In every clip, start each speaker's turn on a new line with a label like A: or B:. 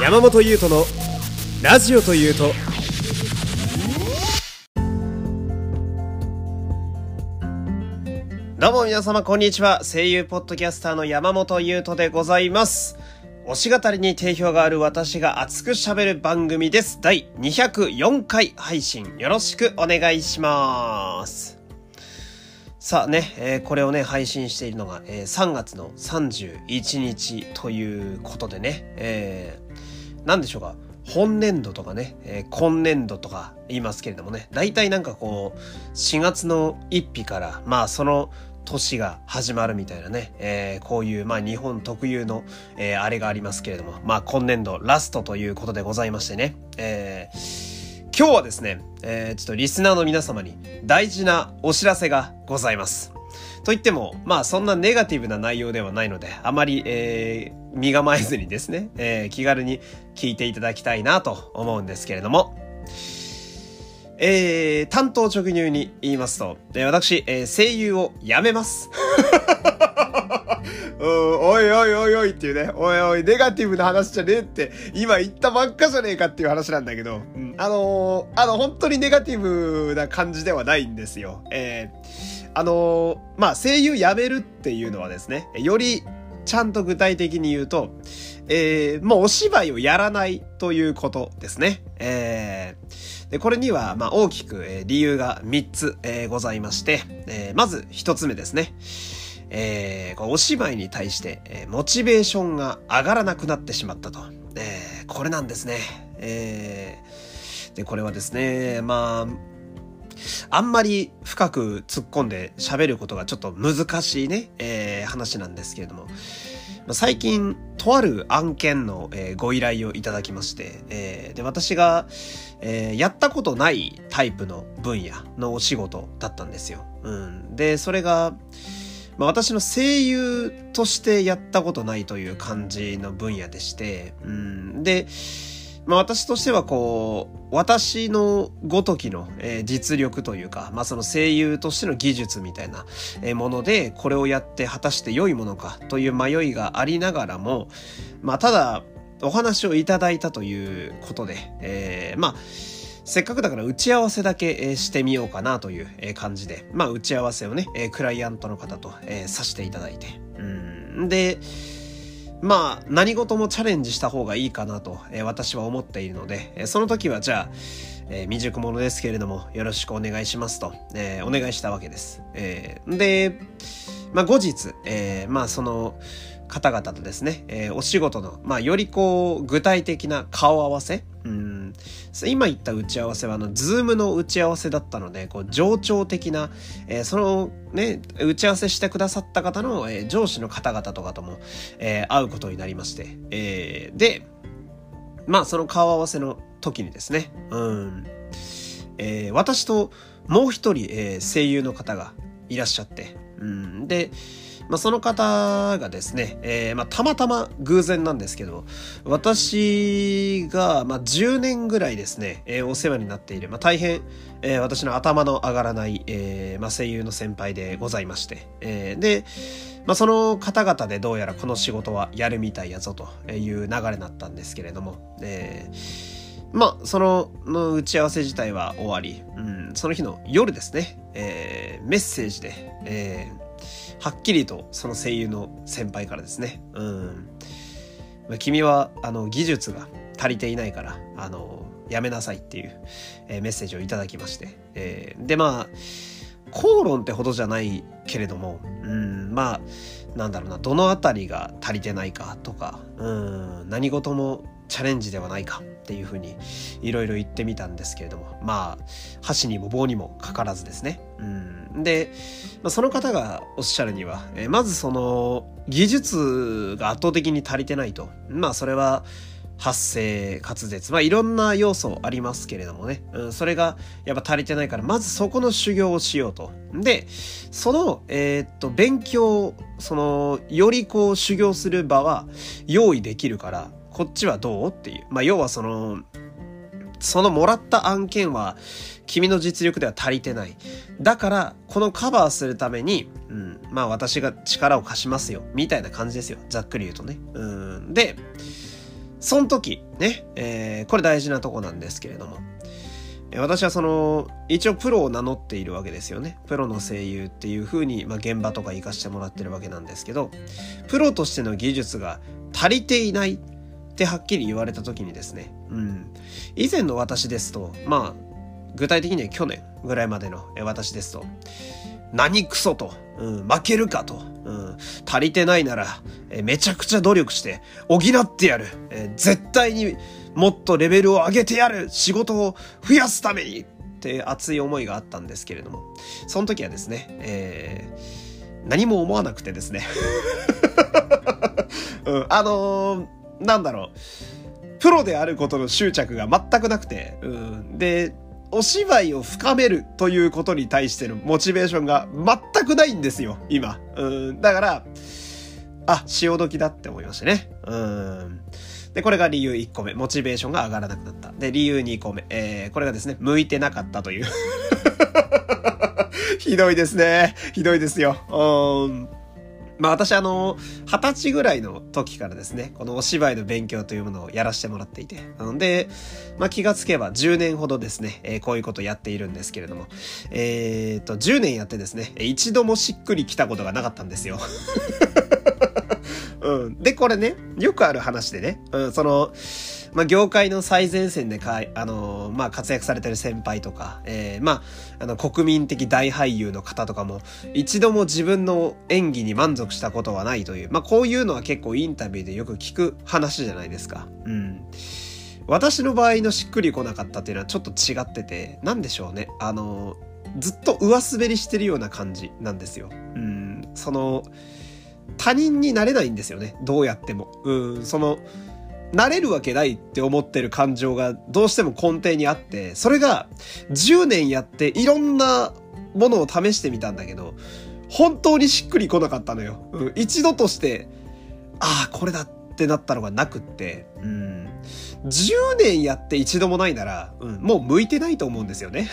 A: 山本優斗のラジオというと。どうも皆様こんにちは。声優ポッドキャスターの山本優斗でございます。推し語りに定評がある私が熱く喋る番組です。第204回配信よろしくお願いします。さあね、えー、これをね、配信しているのが、えー、3月の31日ということでね、えー、なんでしょうか、本年度とかね、えー、今年度とか言いますけれどもね、大体なんかこう、4月の1日から、まあその年が始まるみたいなね、えー、こういう、まあ日本特有の、えー、あれがありますけれども、まあ今年度ラストということでございましてね、えー今日はですね、えー、ちょっとリスナーの皆様に大事なお知らせがございます。と言っても、まあそんなネガティブな内容ではないので、あまり、えー、身構えずにですね、えー、気軽に聞いていただきたいなと思うんですけれども、えー、担当直入に言いますと、えー、私、えー、声優を辞めます。おいおいおいおいっていうね、おいおい、ネガティブな話じゃねえって、今言ったばっかじゃねえかっていう話なんだけど、うん、あのー、あの、本当にネガティブな感じではないんですよ。えー、あのー、まあ、声優辞めるっていうのはですね、よりちゃんと具体的に言うと、えー、もうお芝居をやらないということですね。えー、でこれには、まあ、大きく、えー、理由が3つ、えー、ございまして、えー、まず1つ目ですね。えー、お芝居に対して、えー、モチベーションが上がらなくなってしまったと。えー、これなんですね。えー、で、これはですね、まあ、あんまり深く突っ込んで喋ることがちょっと難しいね、えー、話なんですけれども、最近、とある案件の、えー、ご依頼をいただきまして、えー、で、私が、えー、やったことないタイプの分野のお仕事だったんですよ。うん。で、それが、まあ、私の声優としてやったことないという感じの分野でして、うん、で、まあ、私としてはこう、私のごときの、えー、実力というか、まあ、その声優としての技術みたいな、えー、もので、これをやって果たして良いものかという迷いがありながらも、まあ、ただ、お話をいただいたということで、えー、まあ、せっかくだから打ち合わせだけしてみようかなという感じで、まあ打ち合わせをね、クライアントの方とさせていただいて。うんで、まあ何事もチャレンジした方がいいかなとえ私は思っているので、えその時はじゃあ、えー、未熟者ですけれどもよろしくお願いしますと、えー、お願いしたわけです。えー、で、まあ後日、え、まあその、方々とですね、えー、お仕事の、まあ、よりこう、具体的な顔合わせ、うん、今言った打ち合わせは、あの、ズームの打ち合わせだったので、こう、情緒的な、えー、その、ね、打ち合わせしてくださった方の、えー、上司の方々とかとも、えー、会うことになりまして、えー、で、まあ、その顔合わせの時にですね、うん、えー、私ともう一人、えー、声優の方がいらっしゃって、うん、で、まあ、その方がですね、えー、まあ、たまたま偶然なんですけど、私が、まあ、10年ぐらいですね、えー、お世話になっている、まあ、大変、えー、私の頭の上がらない、え、まあ、声優の先輩でございまして、え、で、まあ、その方々でどうやらこの仕事はやるみたいやぞという流れだったんですけれども、え、まあ、そのの打ち合わせ自体は終わり、うん、その日の夜ですね、え、メッセージで、えー、はっきりとその声優の先輩からですね、うん。君は、あの、技術が足りていないから、あの、やめなさいっていう、えー、メッセージをいただきまして。えー、で、まあ、口論ってほどじゃないけれども、うん、まあ、なんだろうな、どのあたりが足りてないかとか、うん、何事もチャレンジではないかっていうふうにいろいろ言ってみたんですけれども、まあ、箸にも棒にもかからずですね。うん、で、まあ、その方がおっしゃるには、えまずその技術が圧倒的に足りてないと。まあそれは発声、滑舌、まあいろんな要素ありますけれどもね、うん、それがやっぱ足りてないから、まずそこの修行をしようと。で、その、えー、っと、勉強、その、よりこう修行する場は用意できるから、こっちはどう？っていう。まあ、要はその、そのもらった案件は君の実力では足りてない。だから、このカバーするために、うん、まあ私が力を貸しますよ。みたいな感じですよ。ざっくり言うとね。うん。で、その時、ね、えー、これ大事なとこなんですけれども、私はその、一応プロを名乗っているわけですよね。プロの声優っていう風に、まあ、現場とか行かしてもらってるわけなんですけど、プロとしての技術が足りていないってはっきり言われた時にですね、うん。以前の私ですと、まあ、具体的には去年ぐらいまでの私ですと、何クソと、うん、負けるかと、うん、足りてないなら、えめちゃくちゃ努力して補ってやる、え絶対にもっとレベルを上げてやる。仕事を増やすために。って熱い思いがあったんですけれども、その時はですね、えー、何も思わなくてですね、うん、あのー、なんだろう、プロであることの執着が全くなくて、うん、で、お芝居を深めるということに対してのモチベーションが全くないんですよ、今。うん、だから、あ、潮時だって思いましたね。うん。で、これが理由1個目。モチベーションが上がらなくなった。で、理由2個目。えー、これがですね、向いてなかったという ひどいですね。ひどいですよ。うん。まあ私あの、二十歳ぐらいの時からですね、このお芝居の勉強というものをやらせてもらっていて、なので、まあ気がつけば10年ほどですね、えー、こういうことやっているんですけれども、えー、っと、10年やってですね、一度もしっくりきたことがなかったんですよ。うん。で、これね、よくある話でね、うん、その、まあ、業界の最前線でかい、あのー、まあ、活躍されてる先輩とか、えー、まあ、あの、国民的大俳優の方とかも、一度も自分の演技に満足したことはないという、まあ、こういうのは結構インタビューでよく聞く話じゃないですか。うん。私の場合のしっくり来なかったっていうのはちょっと違ってて、なんでしょうね。あのー、ずっと上滑りしてるような感じなんですよ。うん。その、他人になれないんですよね。どうやっても。うん、その、なれるわけないって思ってる感情がどうしても根底にあって、それが10年やっていろんなものを試してみたんだけど、本当にしっくりこなかったのよ。うん、一度として、ああ、これだってなったのがなくって、うん、10年やって一度もないなら、うん、もう向いてないと思うんですよね。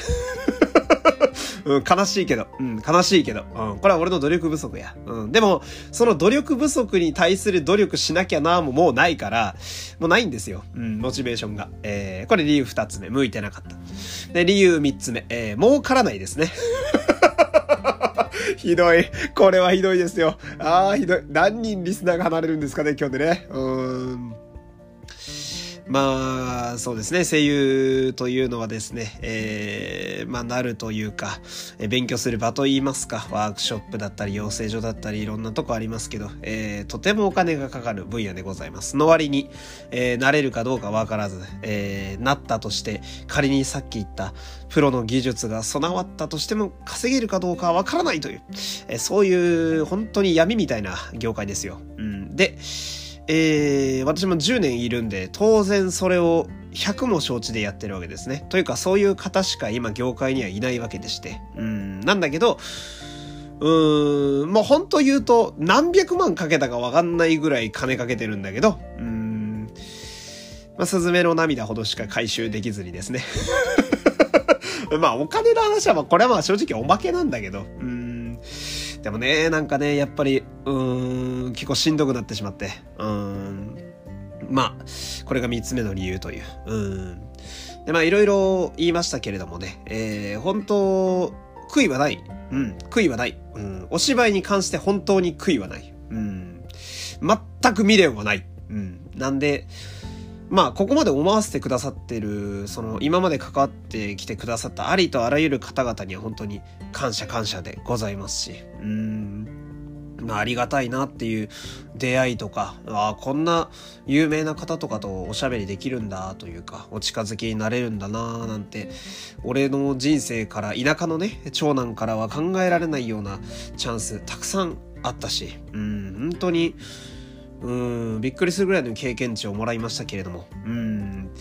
A: うん、悲しいけど、うん、悲しいけど、うん、これは俺の努力不足や。うん、でも、その努力不足に対する努力しなきゃなももうないから、もうないんですよ。うん、モチベーションが。えー、これ理由二つ目、向いてなかった。で、理由三つ目、えー、儲からないですね。ひどい。これはひどいですよ。ああ、ひどい。何人リスナーが離れるんですかね、今日でね。うん。まあ、そうですね。声優というのはですね、えー、まあ、なるというか、え勉強する場といいますか、ワークショップだったり、養成所だったり、いろんなとこありますけど、えー、とてもお金がかかる分野でございます。の割に、えー、なれるかどうかわからず、えー、なったとして、仮にさっき言ったプロの技術が備わったとしても稼げるかどうかわからないという、えー、そういう本当に闇みたいな業界ですよ。うん、で、えー、私も10年いるんで、当然それを100も承知でやってるわけですね。というか、そういう方しか今業界にはいないわけでして。うん、なんだけど、うーん、もう本当言うと、何百万かけたかわかんないぐらい金かけてるんだけど、うん、まあ、スズメの涙ほどしか回収できずにですね。まあ、お金の話は、ま、これはまあ正直おまけなんだけど、うん、でもね、なんかね、やっぱり、うーん、結構しんどくなってしまって、うーん。まあ、これが三つ目の理由という。うん。で、まあ、いろいろ言いましたけれどもね、えー、本当、悔いはない。うん、悔いはない。うん、お芝居に関して本当に悔いはない。うん、全く未練はない。うん、なんで、まあ、ここまで思わせてくださってる、その、今まで関わってきてくださったありとあらゆる方々には本当に感謝感謝でございますし、うん、まあ、ありがたいなっていう出会いとか、ああ、こんな有名な方とかとおしゃべりできるんだというか、お近づきになれるんだななんて、俺の人生から、田舎のね、長男からは考えられないようなチャンス、たくさんあったし、うん、本当に、うん、びっくりするぐらいの経験値をもらいましたけれども、うん、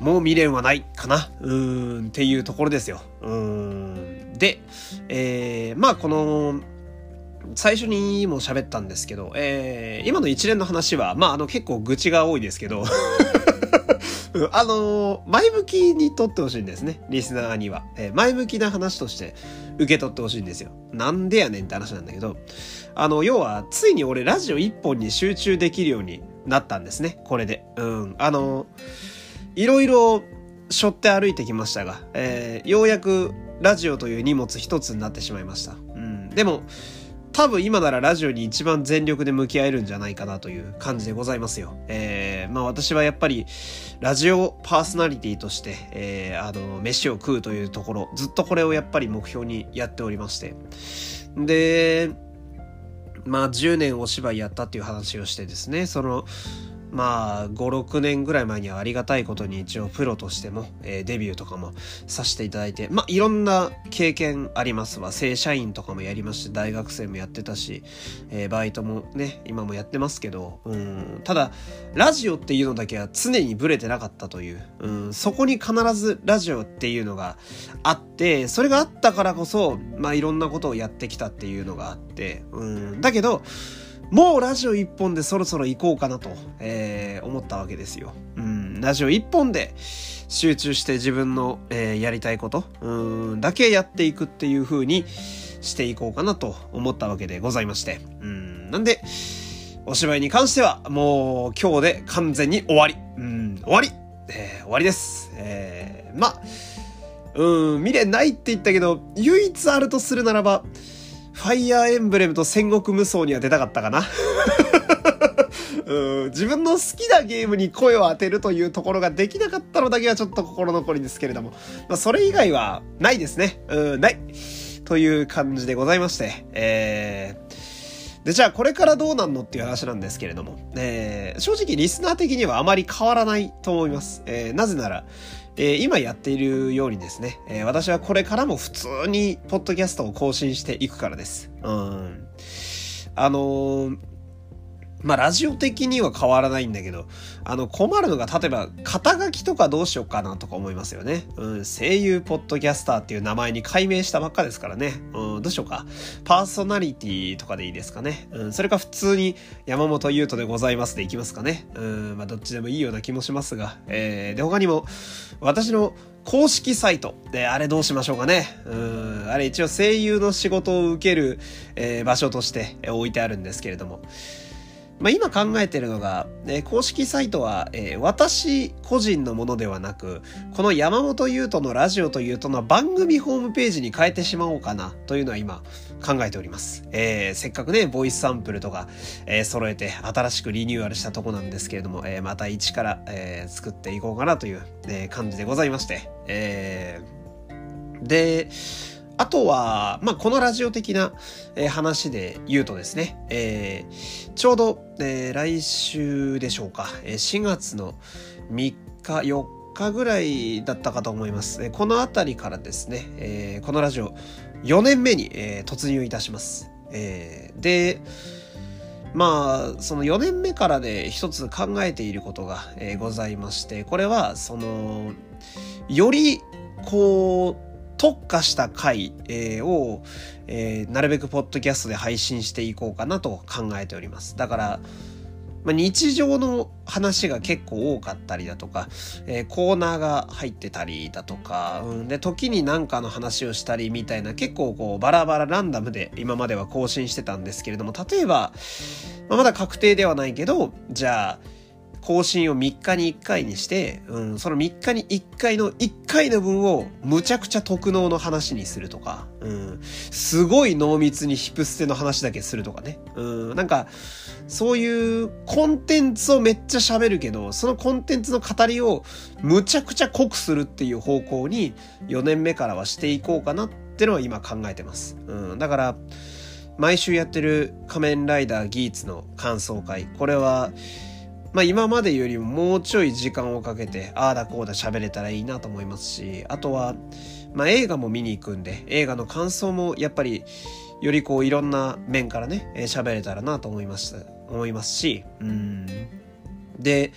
A: もう未練はないかな、うん、っていうところですよ。うん、で、えー、まあこの、最初にも喋ったんですけど、えー、今の一連の話は、まああの結構愚痴が多いですけど、あのー、前向きにとってほしいんですね。リスナーには。えー、前向きな話として受け取ってほしいんですよ。なんでやねんって話なんだけど、あの、要は、ついに俺ラジオ一本に集中できるようになったんですね、これで。うん。あの、いろいろ背負って歩いてきましたが、えー、ようやくラジオという荷物一つになってしまいました。うん。でも、多分今ならラジオに一番全力で向き合えるんじゃないかなという感じでございますよ。えー、まあ私はやっぱりラジオパーソナリティとして、えー、あの、飯を食うというところ、ずっとこれをやっぱり目標にやっておりまして。で、まあ10年お芝居やったっていう話をしてですね、その、まあ、5、6年ぐらい前にはありがたいことに一応プロとしても、えー、デビューとかもさせていただいて、まあ、いろんな経験ありますわ。正社員とかもやりまして、大学生もやってたし、えー、バイトもね、今もやってますけど、うん、ただ、ラジオっていうのだけは常にブレてなかったという、うん、そこに必ずラジオっていうのがあって、それがあったからこそ、まあ、いろんなことをやってきたっていうのがあって、うん、だけど、もうラジオ一本でそろそろ行こうかなと、えー、思ったわけですよ。うん、ラジオ一本で集中して自分の、えー、やりたいこと、うん、だけやっていくっていう風にしていこうかなと思ったわけでございまして。うん、なんで、お芝居に関してはもう今日で完全に終わり。うん、終わり、えー、終わりです。えー、ま、うん、未練ないって言ったけど、唯一あるとするならば、ファイヤーエンブレムと戦国無双には出たかったかな うん自分の好きなゲームに声を当てるというところができなかったのだけはちょっと心残りですけれども、まあ、それ以外はないですね。うん、ない。という感じでございまして、えー、で、じゃあこれからどうなんのっていう話なんですけれども、えー、正直リスナー的にはあまり変わらないと思います。えー、なぜなら、えー、今やっているようにですね、えー、私はこれからも普通にポッドキャストを更新していくからです。うん。あのーまあ、ラジオ的には変わらないんだけど、あの、困るのが、例えば、肩書きとかどうしようかなとか思いますよね。うん、声優ポッドキャスターっていう名前に改名したばっかですからね。うん、どうしようか。パーソナリティとかでいいですかね。うん、それか普通に山本優斗でございますでいきますかね。うん、まあ、どっちでもいいような気もしますが。えー、で、他にも、私の公式サイトで、あれどうしましょうかね。うん、あれ一応声優の仕事を受ける、えー、場所として置いてあるんですけれども。まあ、今考えてるのが、えー、公式サイトは、えー、私個人のものではなく、この山本優斗のラジオというとの番組ホームページに変えてしまおうかなというのは今考えております。えー、せっかくね、ボイスサンプルとか、えー、揃えて新しくリニューアルしたとこなんですけれども、えー、また一から、えー、作っていこうかなという、えー、感じでございまして、えー、で、あとは、まあ、このラジオ的な、えー、話で言うとですね、えー、ちょうど、えー、来週でしょうか、え、4月の3日、4日ぐらいだったかと思います。え、このあたりからですね、えー、このラジオ4年目に、え、突入いたします。えー、で、まあ、その4年目からで一つ考えていることが、え、ございまして、これは、その、より、こう、特化した回、えー、を、えー、なるべくポッドキャストで配信していこうかなと考えております。だから、まあ、日常の話が結構多かったりだとか、えー、コーナーが入ってたりだとか、うん、で、時に何かの話をしたりみたいな結構こうバラバラランダムで今までは更新してたんですけれども、例えば、まあ、まだ確定ではないけど、じゃあ、更新を3日に1回にして、うん、その3日に1回の1回の分をむちゃくちゃ特納の話にするとか、うん、すごい濃密にヒプステの話だけするとかね。うん、なんか、そういうコンテンツをめっちゃ喋るけど、そのコンテンツの語りをむちゃくちゃ濃くするっていう方向に4年目からはしていこうかなってのは今考えてます。うん、だから、毎週やってる仮面ライダーギーツの感想会。これは、まあ今までよりももうちょい時間をかけて、ああだこうだ喋れたらいいなと思いますし、あとは、まあ映画も見に行くんで、映画の感想もやっぱり、よりこういろんな面からね、喋れたらなと思います、思いますし、うん。で、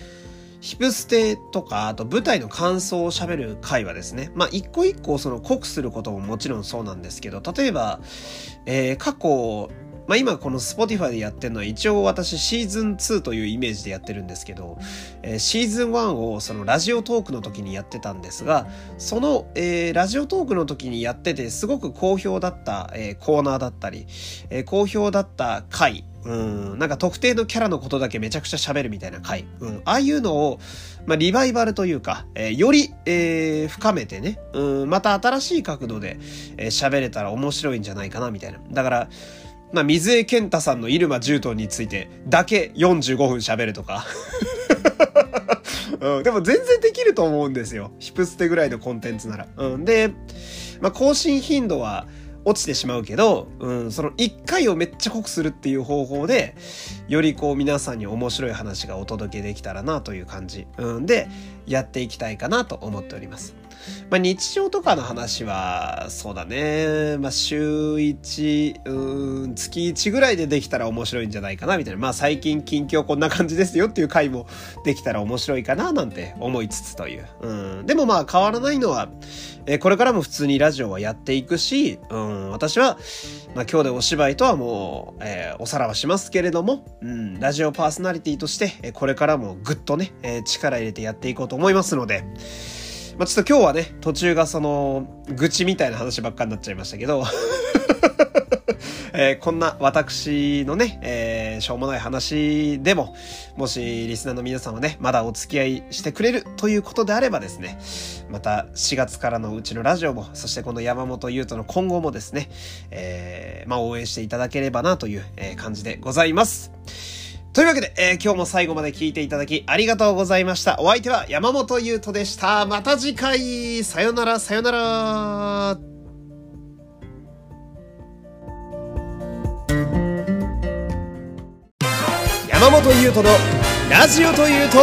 A: ヒプステとか、あと舞台の感想を喋る回はですね、まあ一個一個その濃くすることももちろんそうなんですけど、例えば、えー、過去、まあ今この Spotify でやってるのは一応私シーズン2というイメージでやってるんですけど、えー、シーズン1をそのラジオトークの時にやってたんですが、その、えー、ラジオトークの時にやっててすごく好評だった、えー、コーナーだったり、えー、好評だった回うん、なんか特定のキャラのことだけめちゃくちゃ喋るみたいな回。うん、ああいうのを、まあ、リバイバルというか、えー、より、えー、深めてね、うん、また新しい角度で喋、えー、れたら面白いんじゃないかな、みたいな。だから、まあ、水江健太さんの入間重斗についてだけ45分喋るとか うん、でも全然できると思うんですよ。ヒプステぐらいのコンテンツなら。うん、で、まあ、更新頻度は落ちてしまうけど、うん、その1回をめっちゃ濃くするっていう方法で、よりこう皆さんに面白い話がお届けできたらなという感じ、うん、で、やっていきたいかなと思っております。まあ、日常とかの話は、そうだね。まあ、週1、うん、月1ぐらいでできたら面白いんじゃないかな、みたいな。まあ、最近近況こんな感じですよっていう回もできたら面白いかな、なんて思いつつという。うん。でもまあ、変わらないのは、えこれからも普通にラジオはやっていくし、うん、私は、まあ、今日でお芝居とはもう、えー、おさらはしますけれども、うん、ラジオパーソナリティとして、これからもぐっとね、えー、力入れてやっていこうと思いますので、まあ、ちょっと今日はね、途中がその、愚痴みたいな話ばっかになっちゃいましたけど えー、こんな私のね、えー、しょうもない話でも、もしリスナーの皆さんはね、まだお付き合いしてくれるということであればですね、また4月からのうちのラジオも、そしてこの山本優斗の今後もですね、えー、まあ応援していただければなという感じでございます。というわけで、えー、今日も最後まで聞いていただきありがとうございました。お相手は山本優斗でした。また次回、さよなら、さよなら。山本優斗のラジオというと